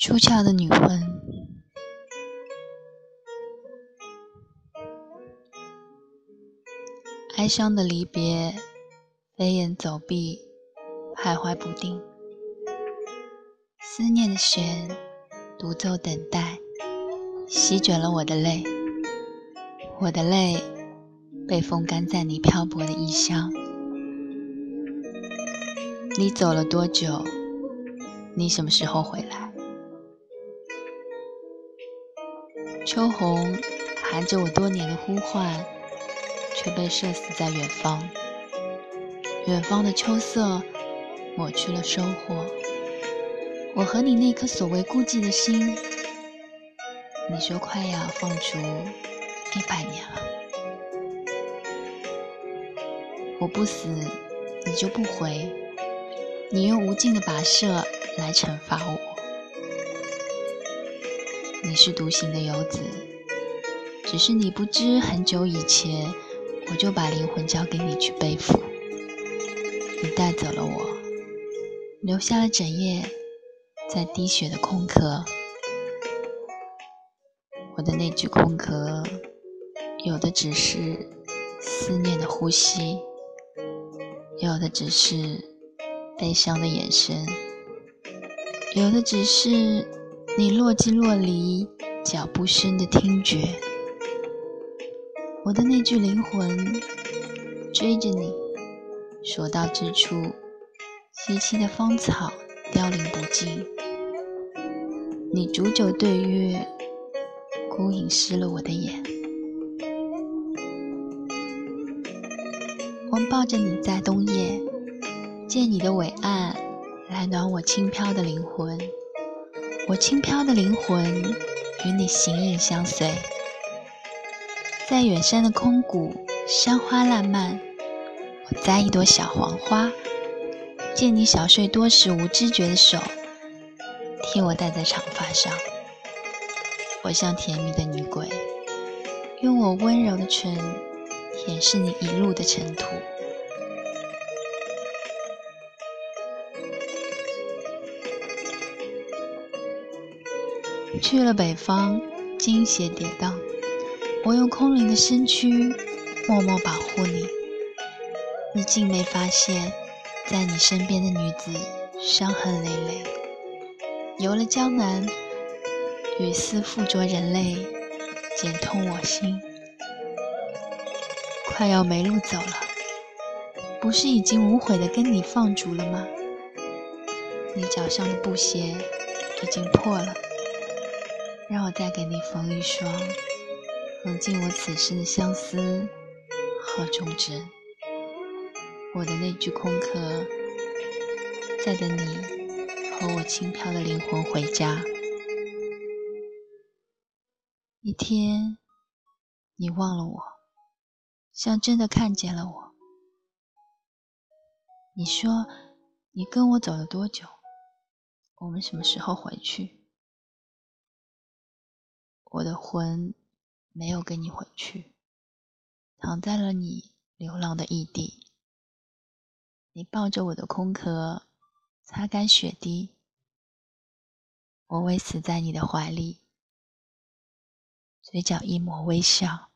出窍的女魂，哀伤的离别，飞檐走壁，徘徊不定。思念的弦，独奏等待，席卷了我的泪。我的泪，被风干在你漂泊的异乡。你走了多久？你什么时候回来？秋红含着我多年的呼唤，却被射死在远方。远方的秋色抹去了收获。我和你那颗所谓孤寂的心，你说快要放逐一百年了。我不死，你就不回。你用无尽的跋涉来惩罚我。你是独行的游子，只是你不知，很久以前我就把灵魂交给你去背负。你带走了我，留下了整夜在滴血的空壳。我的那具空壳，有的只是思念的呼吸，有的只是悲伤的眼神，有的只是。你若即若离，脚步声的听觉，我的那具灵魂追着你，所到之处，萋萋的芳草凋零不尽。你煮酒对月，孤影湿了我的眼。我抱着你在冬夜，借你的伟岸来暖我轻飘的灵魂。我轻飘的灵魂与你形影相随，在远山的空谷，山花烂漫。我栽一朵小黄花，借你小睡多时无知觉的手，替我戴在长发上。我像甜蜜的女鬼，用我温柔的唇舔舐你一路的尘土。去了北方，惊险跌宕。我用空灵的身躯默默保护你，你竟没发现，在你身边的女子伤痕累累。游了江南，雨丝附着人类，剪痛我心。快要没路走了，不是已经无悔的跟你放逐了吗？你脚上的布鞋已经破了。让我再给你缝一双，缝进我此生的相思和忠贞。我的那具空壳，在等你和我轻飘的灵魂回家。一天，你忘了我，像真的看见了我。你说，你跟我走了多久？我们什么时候回去？我的魂没有跟你回去，躺在了你流浪的异地。你抱着我的空壳，擦干血滴。我微死在你的怀里，嘴角一抹微笑。